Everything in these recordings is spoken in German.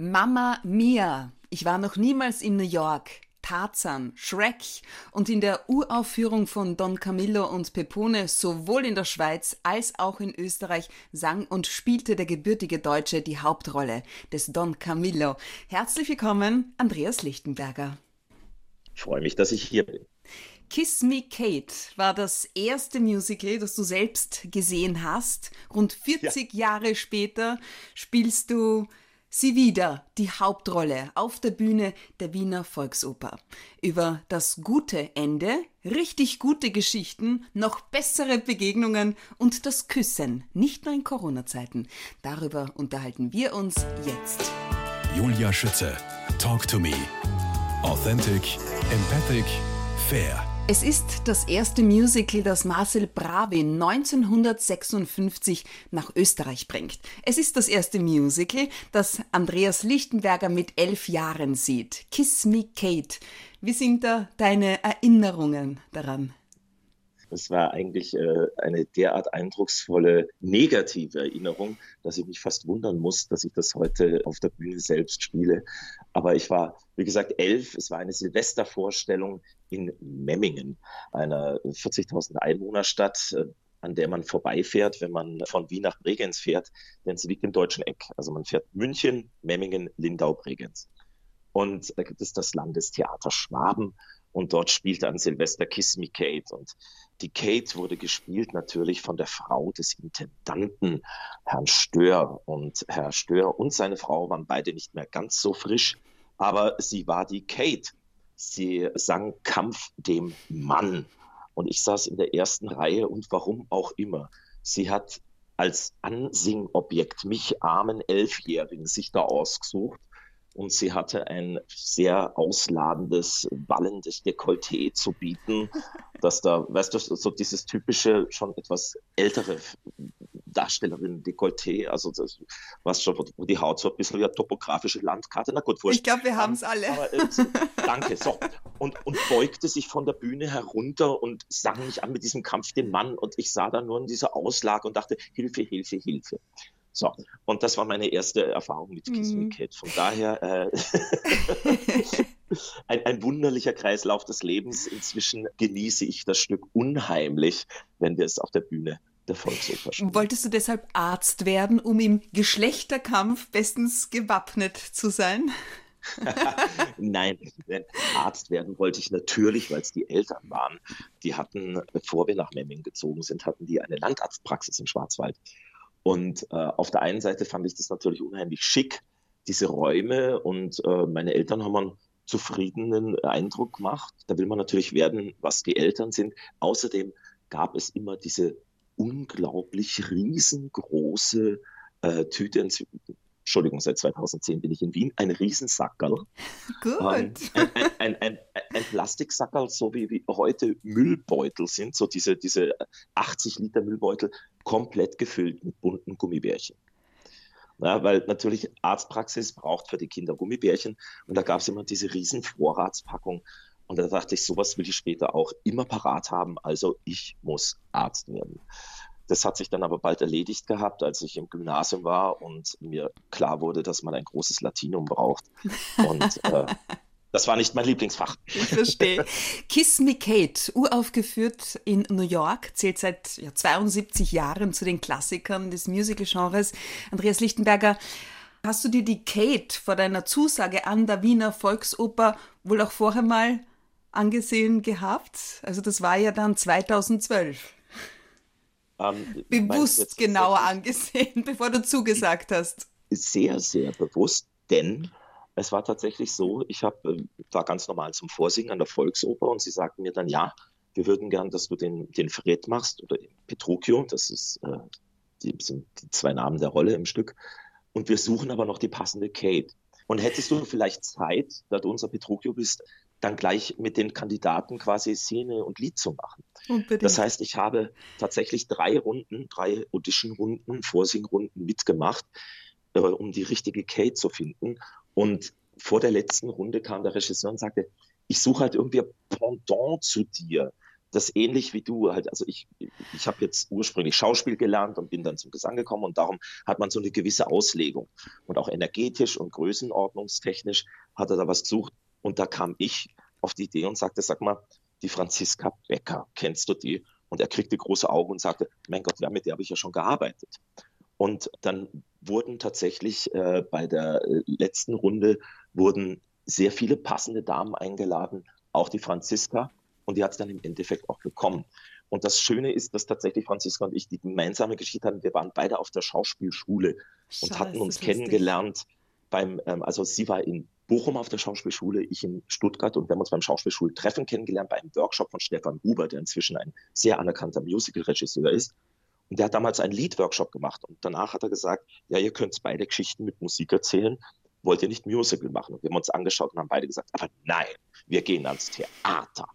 Mama Mia. Ich war noch niemals in New York. Tarzan, Shrek und in der Uraufführung von Don Camillo und Pepone sowohl in der Schweiz als auch in Österreich sang und spielte der gebürtige Deutsche die Hauptrolle des Don Camillo. Herzlich willkommen, Andreas Lichtenberger. Ich freue mich, dass ich hier bin. Kiss Me Kate war das erste Musical, das du selbst gesehen hast. Rund 40 ja. Jahre später spielst du sie wieder die Hauptrolle auf der Bühne der Wiener Volksoper. Über das gute Ende, richtig gute Geschichten, noch bessere Begegnungen und das Küssen, nicht nur in Corona-Zeiten. Darüber unterhalten wir uns jetzt. Julia Schütze, Talk to Me. Authentic, empathic, fair. Es ist das erste Musical, das Marcel Bravin 1956 nach Österreich bringt. Es ist das erste Musical, das Andreas Lichtenberger mit elf Jahren sieht. Kiss Me Kate. Wie sind da deine Erinnerungen daran? Es war eigentlich äh, eine derart eindrucksvolle negative Erinnerung, dass ich mich fast wundern muss, dass ich das heute auf der Bühne selbst spiele. Aber ich war, wie gesagt, elf. Es war eine Silvestervorstellung in Memmingen, einer 40.000 Einwohnerstadt äh, an der man vorbeifährt, wenn man von Wien nach Bregenz fährt, denn sie liegt im deutschen Eck. Also man fährt München, Memmingen, Lindau, Bregenz. Und da gibt es das Landestheater Schwaben und dort spielte an Silvester Kiss Me Kate. Und die Kate wurde gespielt natürlich von der Frau des Intendanten, Herrn Stör. Und Herr Stör und seine Frau waren beide nicht mehr ganz so frisch, aber sie war die Kate. Sie sang Kampf dem Mann. Und ich saß in der ersten Reihe und warum auch immer. Sie hat als Ansingobjekt mich armen Elfjährigen sich da ausgesucht und sie hatte ein sehr ausladendes, wallendes Dekolleté zu bieten, dass da, weißt du, so dieses typische, schon etwas ältere Darstellerin Dekolleté, also das, was schon, wo die Haut so ein bisschen wie eine topografische Landkarte, na gut, wurscht. Ich glaube, wir haben es alle. Aber, äh, danke, so. Und, und beugte sich von der Bühne herunter und sang mich an mit diesem Kampf den Mann und ich sah da nur in dieser Auslage und dachte, Hilfe, Hilfe, Hilfe. So, und das war meine erste Erfahrung mit Kiss Me mhm. Kate. Von daher äh, ein, ein wunderlicher Kreislauf des Lebens. Inzwischen genieße ich das Stück unheimlich, wenn wir es auf der Bühne der Volksoper spielen. Wolltest du deshalb Arzt werden, um im Geschlechterkampf bestens gewappnet zu sein? Nein, Arzt werden wollte ich natürlich, weil es die Eltern waren. Die hatten, bevor wir nach Memming gezogen sind, hatten die eine Landarztpraxis im Schwarzwald. Und äh, auf der einen Seite fand ich das natürlich unheimlich schick, diese Räume und äh, meine Eltern haben einen zufriedenen Eindruck gemacht. Da will man natürlich werden, was die Eltern sind. Außerdem gab es immer diese unglaublich riesengroße äh, Tüte. Entschuldigung, seit 2010 bin ich in Wien, ein Riesensackerl. Gut. Ähm, ein, ein, ein, ein, Plastiksackerl, so wie, wie heute Müllbeutel sind, so diese, diese 80 Liter Müllbeutel, komplett gefüllt mit bunten Gummibärchen. Ja, weil natürlich Arztpraxis braucht für die Kinder Gummibärchen und da gab es immer diese riesen Vorratspackung und da dachte ich, sowas will ich später auch immer parat haben, also ich muss Arzt werden. Das hat sich dann aber bald erledigt gehabt, als ich im Gymnasium war und mir klar wurde, dass man ein großes Latinum braucht. Und äh, das war nicht mein Lieblingsfach. Ich verstehe. Kiss Me Kate, uraufgeführt in New York, zählt seit ja, 72 Jahren zu den Klassikern des Musical-Genres. Andreas Lichtenberger, hast du dir die Kate vor deiner Zusage an der Wiener Volksoper wohl auch vorher mal angesehen gehabt? Also das war ja dann 2012. Ähm, bewusst genauer angesehen, bevor du zugesagt hast. Sehr, sehr bewusst, denn es war tatsächlich so, ich habe äh, war ganz normal zum Vorsingen an der Volksoper und sie sagten mir dann, ja, wir würden gern, dass du den, den Fred machst oder Petruchio, das ist, äh, die, sind die zwei Namen der Rolle im Stück. Und wir suchen aber noch die passende Kate. Und hättest du vielleicht Zeit, da du unser Petruchio bist, dann gleich mit den Kandidaten quasi Szene und Lied zu machen. Unbedingt. Das heißt, ich habe tatsächlich drei Runden, drei Audition-Runden, Vorsingrunden mitgemacht, äh, um die richtige Kate zu finden. Und vor der letzten Runde kam der Regisseur und sagte, ich suche halt irgendwie ein Pendant zu dir. das ähnlich wie du halt, also ich, ich habe jetzt ursprünglich Schauspiel gelernt und bin dann zum Gesang gekommen und darum hat man so eine gewisse Auslegung. Und auch energetisch und größenordnungstechnisch hat er da was gesucht. Und da kam ich auf die Idee und sagte, sag mal, die Franziska Becker, kennst du die? Und er kriegte große Augen und sagte, mein Gott, ja, mit der habe ich ja schon gearbeitet. Und dann wurden tatsächlich äh, bei der äh, letzten Runde wurden sehr viele passende Damen eingeladen, auch die Franziska. Und die hat es dann im Endeffekt auch bekommen. Und das Schöne ist, dass tatsächlich Franziska und ich die gemeinsame Geschichte hatten. Wir waren beide auf der Schauspielschule Scheiße, und hatten uns kennengelernt beim, ähm, also sie war in Bochum auf der Schauspielschule, ich in Stuttgart und wir haben uns beim Schauspielschultreffen kennengelernt bei einem Workshop von Stefan Huber, der inzwischen ein sehr anerkannter Musicalregisseur ist. Und der hat damals einen Liedworkshop gemacht und danach hat er gesagt, ja, ihr könnt beide Geschichten mit Musik erzählen, wollt ihr nicht Musical machen? Und wir haben uns angeschaut und haben beide gesagt, aber nein, wir gehen ans Theater.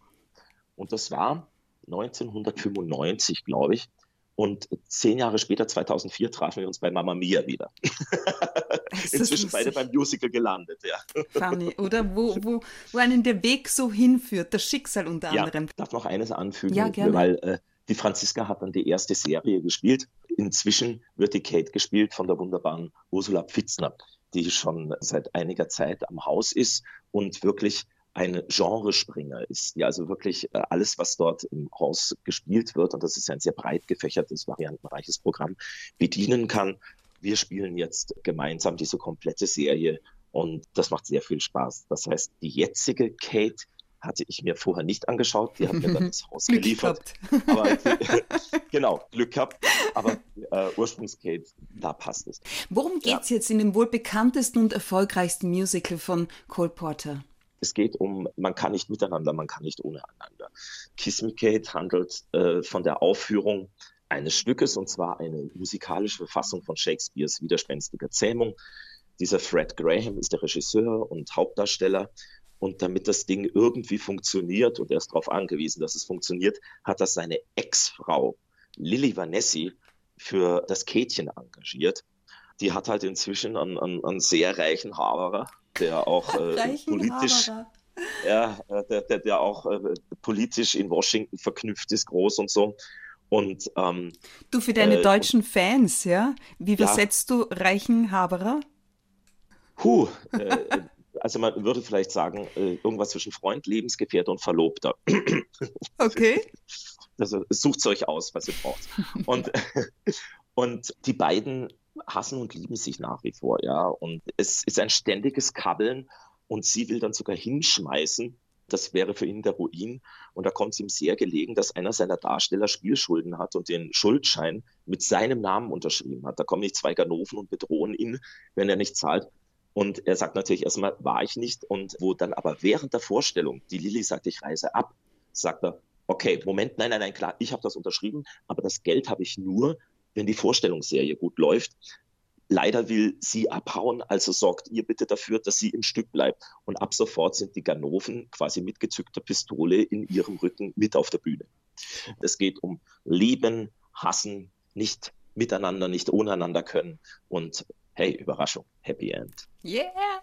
Und das war 1995, glaube ich. Und zehn Jahre später, 2004, trafen wir uns bei Mama Mia wieder. Inzwischen beide beim Musical gelandet, ja. Funny, oder? Wo, wo, wo einen der Weg so hinführt, das Schicksal unter anderem. Ja, darf noch eines anfügen, ja, gerne. weil äh, die Franziska hat dann die erste Serie gespielt. Inzwischen wird die Kate gespielt von der wunderbaren Ursula Pfitzner, die schon seit einiger Zeit am Haus ist und wirklich ein Genrespringer ist. Ja, also wirklich äh, alles, was dort im Haus gespielt wird, und das ist ein sehr breit gefächertes, variantenreiches Programm, bedienen kann. Wir spielen jetzt gemeinsam diese komplette Serie und das macht sehr viel Spaß. Das heißt, die jetzige Kate hatte ich mir vorher nicht angeschaut. Die hat mir dann das Haus geliefert. Aber, genau, Glück gehabt. Aber äh, Ursprungskate, da passt es. Worum geht es ja. jetzt in dem wohl bekanntesten und erfolgreichsten Musical von Cole Porter? Es geht um, man kann nicht miteinander, man kann nicht ohne einander. Kiss Me Kate handelt äh, von der Aufführung eines Stückes, und zwar eine musikalische Verfassung von Shakespeares widerspenstiger Zähmung. Dieser Fred Graham ist der Regisseur und Hauptdarsteller. Und damit das Ding irgendwie funktioniert, und er ist darauf angewiesen, dass es funktioniert, hat das seine Ex-Frau Lilly Vanessi für das Kätchen engagiert. Die hat halt inzwischen einen, einen, einen sehr reichen Haberer, der auch äh, politisch, ja, äh, der, der, der auch äh, politisch in Washington verknüpft ist, groß und so. Und ähm, du für deine äh, deutschen Fans, ja? Wie übersetzt ja, du reichen Haberer? Huh, äh, also man würde vielleicht sagen, äh, irgendwas zwischen Freund, Lebensgefährte und Verlobter. Okay. Also sucht es euch aus, was ihr braucht. Und, und die beiden hassen und lieben sich nach wie vor, ja. Und es ist ein ständiges Kabbeln und sie will dann sogar hinschmeißen. Das wäre für ihn der Ruin. Und da kommt es ihm sehr gelegen, dass einer seiner Darsteller Spielschulden hat und den Schuldschein mit seinem Namen unterschrieben hat. Da kommen nicht zwei Ganoven und bedrohen ihn, wenn er nicht zahlt. Und er sagt natürlich erstmal, war ich nicht. Und wo dann aber während der Vorstellung die Lilly sagt, ich reise ab, sagt er, okay, Moment, nein, nein, nein, klar, ich habe das unterschrieben, aber das Geld habe ich nur, wenn die Vorstellungsserie gut läuft. Leider will sie abhauen, also sorgt ihr bitte dafür, dass sie im Stück bleibt. Und ab sofort sind die Ganoven quasi mit gezückter Pistole in ihrem Rücken mit auf der Bühne. Es geht um Lieben, Hassen, nicht miteinander, nicht ohneinander können. Und hey, Überraschung, Happy End. Yeah!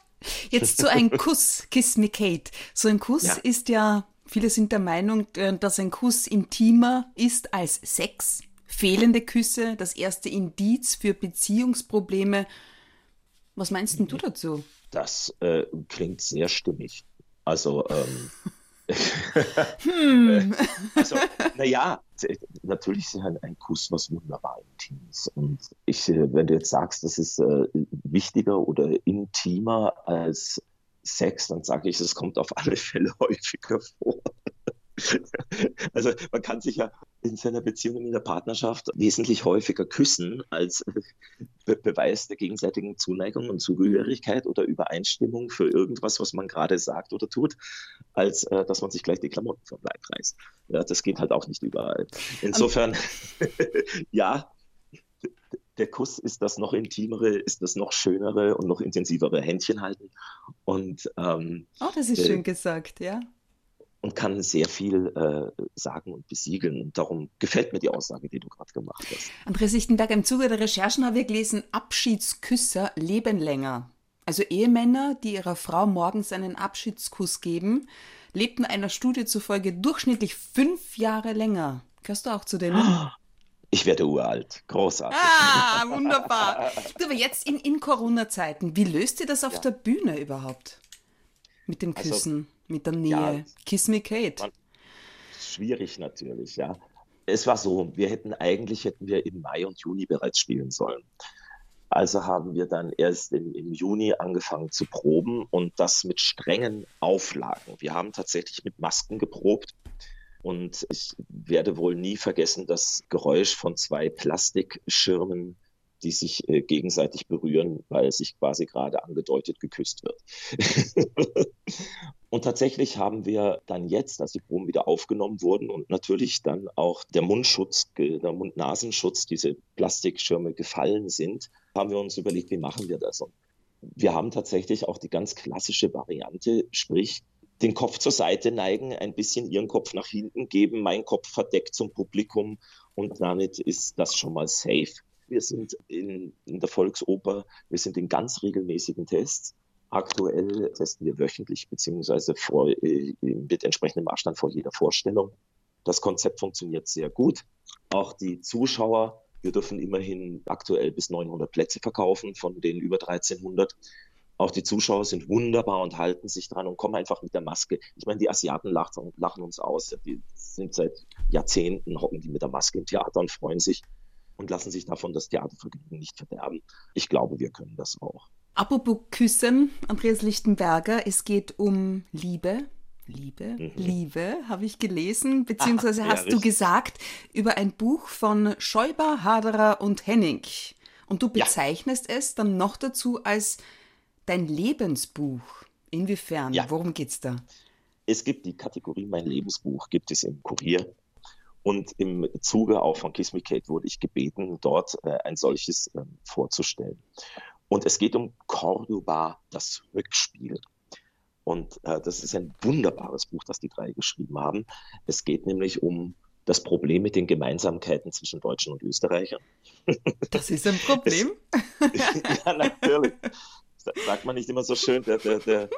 Jetzt so ein Kuss, Kiss Me Kate. So ein Kuss ja. ist ja, viele sind der Meinung, äh, dass ein Kuss intimer ist als Sex. Fehlende Küsse, das erste Indiz für Beziehungsprobleme. Was meinst denn du dazu? Das äh, klingt sehr stimmig. Also, ähm, hm. also, naja, natürlich ist ein, ein Kuss was wunderbar Intimes. Und ich, äh, wenn du jetzt sagst, das ist äh, wichtiger oder intimer als Sex, dann sage ich, es kommt auf alle Fälle häufiger vor. Also man kann sich ja in seiner Beziehung, in der Partnerschaft wesentlich häufiger küssen als Be Beweis der gegenseitigen Zuneigung und Zugehörigkeit oder Übereinstimmung für irgendwas, was man gerade sagt oder tut, als äh, dass man sich gleich die Klamotten vom Leib reißt. Ja, das geht halt auch nicht überall. Insofern, ja, der Kuss ist das noch intimere, ist das noch schönere und noch intensivere Händchen halten. Und, ähm, oh, das ist äh, schön gesagt, ja und kann sehr viel äh, sagen und besiegeln. Und darum gefällt mir die Aussage, die du gerade gemacht hast. Andreas Lichtenberger, im Zuge der Recherchen haben wir gelesen, Abschiedsküsser leben länger. Also Ehemänner, die ihrer Frau morgens einen Abschiedskuss geben, lebten einer Studie zufolge durchschnittlich fünf Jahre länger. Gehörst du auch zu denen? Ich werde uralt. Großartig. Ah, wunderbar. aber jetzt in, in Corona-Zeiten, wie löst ihr das auf ja. der Bühne überhaupt? Mit dem also, Küssen, also, mit der Nähe. Ja, Kiss me Kate. Man, schwierig natürlich, ja. Es war so, wir hätten eigentlich hätten wir im Mai und Juni bereits spielen sollen. Also haben wir dann erst im, im, Juni angefangen zu proben und das mit strengen Auflagen. Wir haben tatsächlich mit Masken geprobt und ich werde wohl nie vergessen das Geräusch von zwei Plastikschirmen, die sich äh, gegenseitig berühren, weil sich quasi gerade angedeutet geküsst wird. und tatsächlich haben wir dann jetzt, als die Proben wieder aufgenommen wurden und natürlich dann auch der Mundschutz, der Mund-Nasenschutz, diese Plastikschirme gefallen sind, haben wir uns überlegt, wie machen wir das? Und wir haben tatsächlich auch die ganz klassische Variante, sprich den Kopf zur Seite neigen, ein bisschen ihren Kopf nach hinten geben, mein Kopf verdeckt zum Publikum und damit ist das schon mal safe. Wir sind in, in der Volksoper, wir sind in ganz regelmäßigen Tests. Aktuell testen wir wöchentlich beziehungsweise äh, mit entsprechendem Abstand vor jeder Vorstellung. Das Konzept funktioniert sehr gut. Auch die Zuschauer, wir dürfen immerhin aktuell bis 900 Plätze verkaufen von den über 1300. Auch die Zuschauer sind wunderbar und halten sich dran und kommen einfach mit der Maske. Ich meine, die Asiaten lachen, lachen uns aus. Die sind seit Jahrzehnten, hocken die mit der Maske im Theater und freuen sich und lassen sich davon das Theatervergnügen nicht verderben. Ich glaube, wir können das auch. Apropos Küssen, Andreas Lichtenberger, es geht um Liebe. Liebe, mhm. Liebe, habe ich gelesen, beziehungsweise ah, hast ja, du gesagt über ein Buch von Schäuber, Haderer und Henning. Und du bezeichnest ja. es dann noch dazu als dein Lebensbuch. Inwiefern? Ja. Worum es da? Es gibt die Kategorie Mein Lebensbuch, gibt es im Kurier. Und im Zuge auch von Kiss Me Kate wurde ich gebeten, dort äh, ein solches äh, vorzustellen. Und es geht um Cordoba, das Rückspiel. Und äh, das ist ein wunderbares Buch, das die drei geschrieben haben. Es geht nämlich um das Problem mit den Gemeinsamkeiten zwischen Deutschen und Österreichern. Das ist ein Problem? Es, ja, natürlich sagt man nicht immer so schön, der, der, der,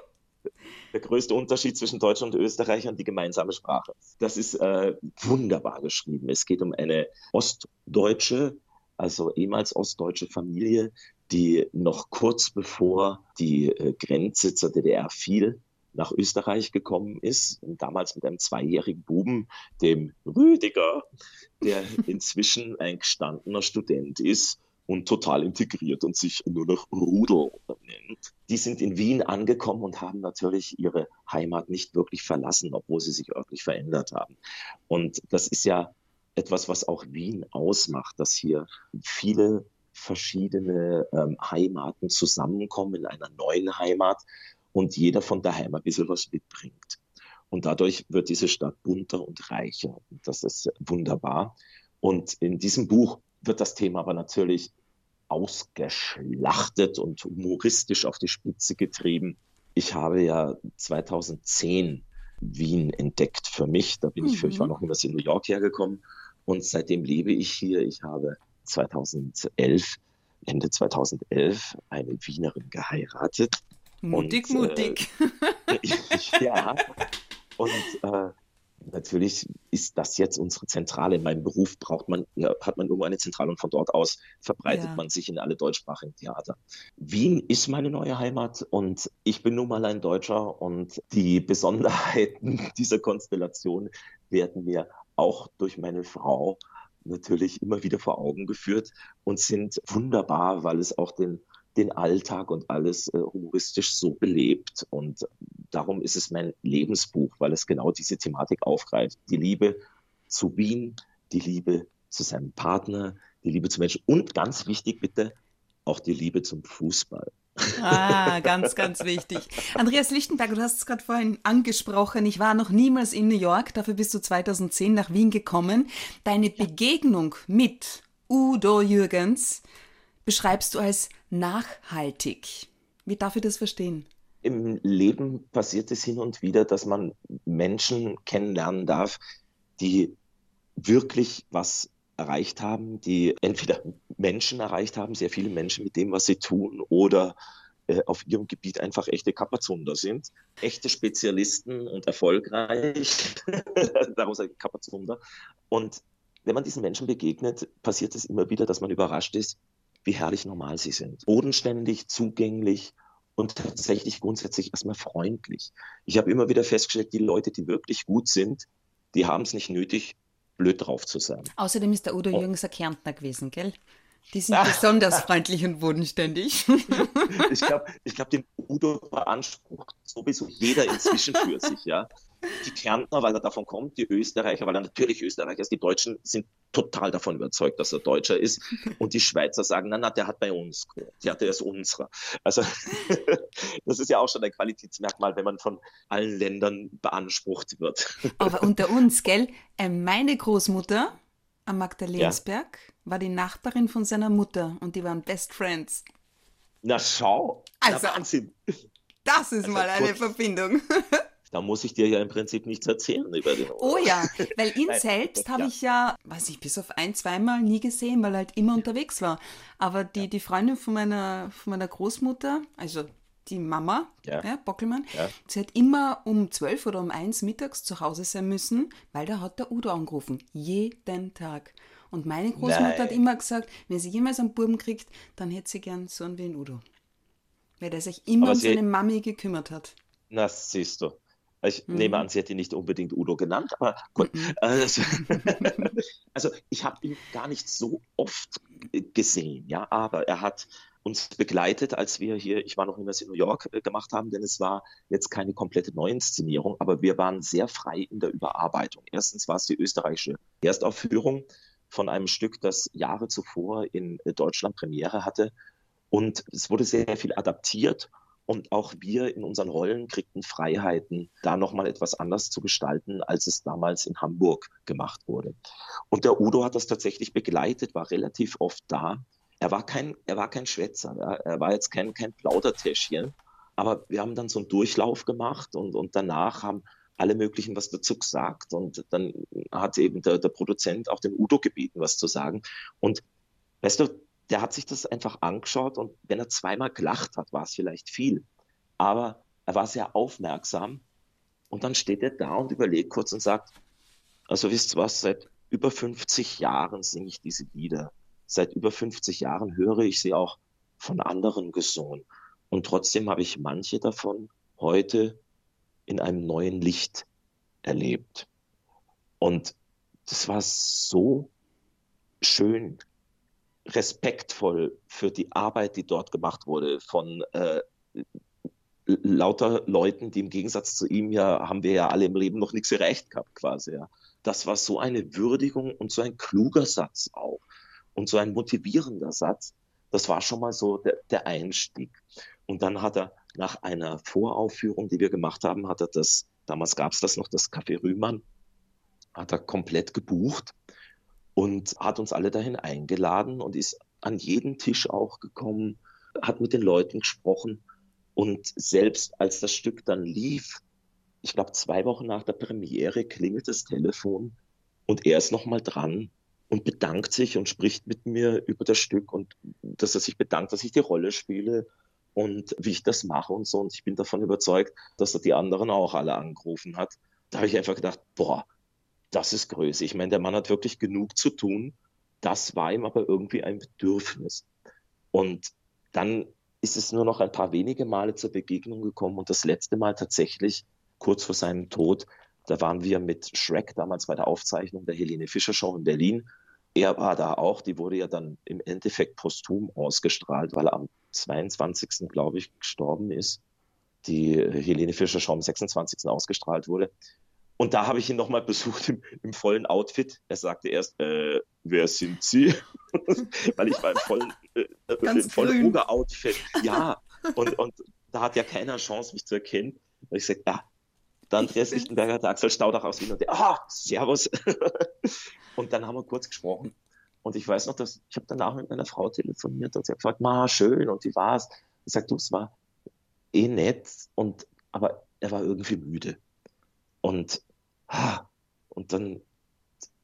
der größte Unterschied zwischen Deutschen und Österreichern, die gemeinsame Sprache. Das ist äh, wunderbar geschrieben. Es geht um eine ostdeutsche, also ehemals ostdeutsche Familie, die noch kurz bevor die äh, Grenze zur DDR fiel, nach Österreich gekommen ist, damals mit einem zweijährigen Buben, dem Rüdiger, der inzwischen ein gestandener Student ist und total integriert und sich nur noch Rudel nennt. Die sind in Wien angekommen und haben natürlich ihre Heimat nicht wirklich verlassen, obwohl sie sich örtlich verändert haben. Und das ist ja etwas, was auch Wien ausmacht, dass hier viele verschiedene ähm, Heimaten zusammenkommen in einer neuen Heimat und jeder von daheim ein bisschen was mitbringt. Und dadurch wird diese Stadt bunter und reicher. Das ist wunderbar. Und in diesem Buch wird das Thema aber natürlich ausgeschlachtet und humoristisch auf die Spitze getrieben. Ich habe ja 2010 Wien entdeckt für mich. Da bin mhm. ich für, ich war mhm. noch niemals in New York hergekommen und seitdem lebe ich hier. Ich habe 2011, Ende 2011, eine Wienerin geheiratet. Mutig, und, mutig. Äh, ja. Und äh, natürlich ist das jetzt unsere Zentrale. In meinem Beruf braucht man, hat man irgendwo eine Zentrale und von dort aus verbreitet ja. man sich in alle deutschsprachigen Theater. Wien ist meine neue Heimat und ich bin nun mal ein Deutscher und die Besonderheiten dieser Konstellation werden mir auch durch meine Frau natürlich immer wieder vor Augen geführt und sind wunderbar, weil es auch den den Alltag und alles äh, humoristisch so belebt. Und darum ist es mein Lebensbuch, weil es genau diese Thematik aufgreift. Die Liebe zu Wien, die Liebe zu seinem Partner, die Liebe zu Menschen und ganz wichtig bitte auch die Liebe zum Fußball. Ah, ganz, ganz wichtig. Andreas Lichtenberg, du hast es gerade vorhin angesprochen. Ich war noch niemals in New York, dafür bist du 2010 nach Wien gekommen. Deine Begegnung mit Udo Jürgens beschreibst du als nachhaltig. Wie darf ich das verstehen? Im Leben passiert es hin und wieder, dass man Menschen kennenlernen darf, die wirklich was erreicht haben, die entweder Menschen erreicht haben, sehr viele Menschen mit dem, was sie tun, oder äh, auf ihrem Gebiet einfach echte Kapazunder sind, echte Spezialisten und erfolgreich, daraus ein Kapazunder. Und wenn man diesen Menschen begegnet, passiert es immer wieder, dass man überrascht ist, wie herrlich normal sie sind. Bodenständig, zugänglich und tatsächlich grundsätzlich erstmal freundlich. Ich habe immer wieder festgestellt, die Leute, die wirklich gut sind, die haben es nicht nötig, blöd drauf zu sein. Außerdem ist der Udo oh. Jürgens ein Kärntner gewesen, gell? Die sind besonders freundlich und bodenständig. ich glaube, ich glaub, den Udo beansprucht sowieso jeder inzwischen für sich, ja die Kärntner, weil er davon kommt, die Österreicher, weil er natürlich Österreicher ist. Die Deutschen sind total davon überzeugt, dass er Deutscher ist. Und die Schweizer sagen, na, na, der hat bei uns gewohnt. Ja, der ist unserer. Also, das ist ja auch schon ein Qualitätsmerkmal, wenn man von allen Ländern beansprucht wird. Aber unter uns, gell? Äh, meine Großmutter am Magdalensberg ja. war die Nachbarin von seiner Mutter und die waren Best Friends. Na, schau. Also, na, Wahnsinn. Das ist also, mal eine gut. Verbindung da muss ich dir ja im Prinzip nichts erzählen über den Ort. Oh ja, weil ihn selbst habe ich ja, weiß ich, bis auf ein, zweimal nie gesehen, weil er halt immer unterwegs war. Aber die, ja. die Freundin von meiner, von meiner Großmutter, also die Mama, ja. Ja, Bockelmann, ja. sie hat immer um zwölf oder um eins mittags zu Hause sein müssen, weil da hat der Udo angerufen. Jeden Tag. Und meine Großmutter Nein. hat immer gesagt, wenn sie jemals einen Buben kriegt, dann hätte sie gern so einen wie den Udo. Weil der sich immer Aber um seine Mami gekümmert hat. Na, siehst du. Ich mhm. nehme an, sie hätte nicht unbedingt Udo genannt, aber gut. Mhm. Also, also, ich habe ihn gar nicht so oft gesehen, ja, aber er hat uns begleitet, als wir hier, ich war noch niemals in New York äh, gemacht haben, denn es war jetzt keine komplette Neuinszenierung, aber wir waren sehr frei in der Überarbeitung. Erstens war es die österreichische Erstaufführung von einem Stück, das Jahre zuvor in äh, Deutschland Premiere hatte. Und es wurde sehr viel adaptiert und auch wir in unseren Rollen kriegten Freiheiten, da nochmal etwas anders zu gestalten, als es damals in Hamburg gemacht wurde. Und der Udo hat das tatsächlich begleitet, war relativ oft da. Er war kein, er war kein Schwätzer, er war jetzt kein, kein Plaudertäschchen. Aber wir haben dann so einen Durchlauf gemacht und, und danach haben alle möglichen was dazu gesagt. Und dann hat eben der, der Produzent auch den Udo gebeten, was zu sagen. Und weißt du, der hat sich das einfach angeschaut und wenn er zweimal gelacht hat, war es vielleicht viel. Aber er war sehr aufmerksam und dann steht er da und überlegt kurz und sagt, also wisst ihr was, seit über 50 Jahren singe ich diese Lieder. Seit über 50 Jahren höre ich sie auch von anderen gesungen. Und trotzdem habe ich manche davon heute in einem neuen Licht erlebt. Und das war so schön respektvoll für die Arbeit, die dort gemacht wurde von äh, lauter Leuten, die im Gegensatz zu ihm ja, haben wir ja alle im Leben noch nichts erreicht gehabt quasi. Ja. Das war so eine Würdigung und so ein kluger Satz auch und so ein motivierender Satz. Das war schon mal so der, der Einstieg. Und dann hat er nach einer Voraufführung, die wir gemacht haben, hat er das, damals gab es das noch, das Café Rühmann, hat er komplett gebucht und hat uns alle dahin eingeladen und ist an jeden Tisch auch gekommen, hat mit den Leuten gesprochen und selbst als das Stück dann lief, ich glaube zwei Wochen nach der Premiere klingelt das Telefon und er ist nochmal dran und bedankt sich und spricht mit mir über das Stück und dass er sich bedankt, dass ich die Rolle spiele und wie ich das mache und so. Und ich bin davon überzeugt, dass er die anderen auch alle angerufen hat. Da habe ich einfach gedacht, boah, das ist Größe. Ich meine, der Mann hat wirklich genug zu tun. Das war ihm aber irgendwie ein Bedürfnis. Und dann ist es nur noch ein paar wenige Male zur Begegnung gekommen und das letzte Mal tatsächlich kurz vor seinem Tod. Da waren wir mit Shrek damals bei der Aufzeichnung der Helene Fischer Show in Berlin. Er war da auch. Die wurde ja dann im Endeffekt posthum ausgestrahlt, weil er am 22. glaube ich gestorben ist. Die Helene Fischer Show am 26. ausgestrahlt wurde. Und da habe ich ihn nochmal besucht im, im, vollen Outfit. Er sagte erst, äh, wer sind Sie? Weil ich war im vollen, äh, im vollen Ruger-Outfit. Ja, und, und da hat ja keiner Chance, mich zu erkennen. Und ich sagte, ah, der Andreas Lichtenberger, der Axel Staudach aus Wien und der, ah, servus. und dann haben wir kurz gesprochen. Und ich weiß noch, dass ich habe danach mit meiner Frau telefoniert und sie hat gefragt, ma, schön, und wie war's? Ich sagte, du, es war eh nett, und, aber er war irgendwie müde. Und, und dann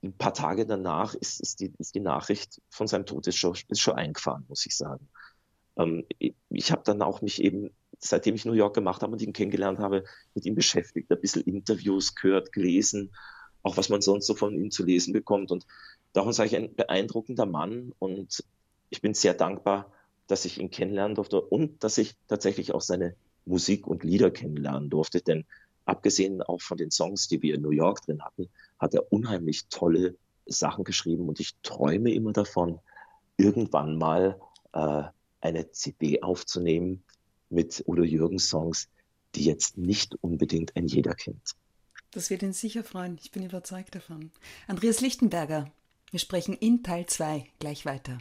ein paar Tage danach ist, ist, die, ist die Nachricht von seinem Tod ist schon, ist schon eingefahren, muss ich sagen. ähm, ich habe dann auch mich eben, seitdem ich New York gemacht habe und ihn kennengelernt habe, mit ihm beschäftigt, ein bisschen Interviews gehört, gelesen, auch was man sonst so von ihm zu lesen bekommt. Und darum sage ich, ein beeindruckender Mann und ich bin sehr dankbar, dass ich ihn kennenlernen durfte und dass ich tatsächlich auch seine Musik und Lieder kennenlernen durfte. Denn abgesehen auch von den Songs, die wir in New York drin hatten, hat er unheimlich tolle Sachen geschrieben und ich träume immer davon, irgendwann mal äh, eine CD aufzunehmen mit Udo Jürgens Songs, die jetzt nicht unbedingt ein jeder kennt. Das wird ihn sicher freuen, ich bin überzeugt davon. Andreas Lichtenberger, wir sprechen in Teil 2 gleich weiter.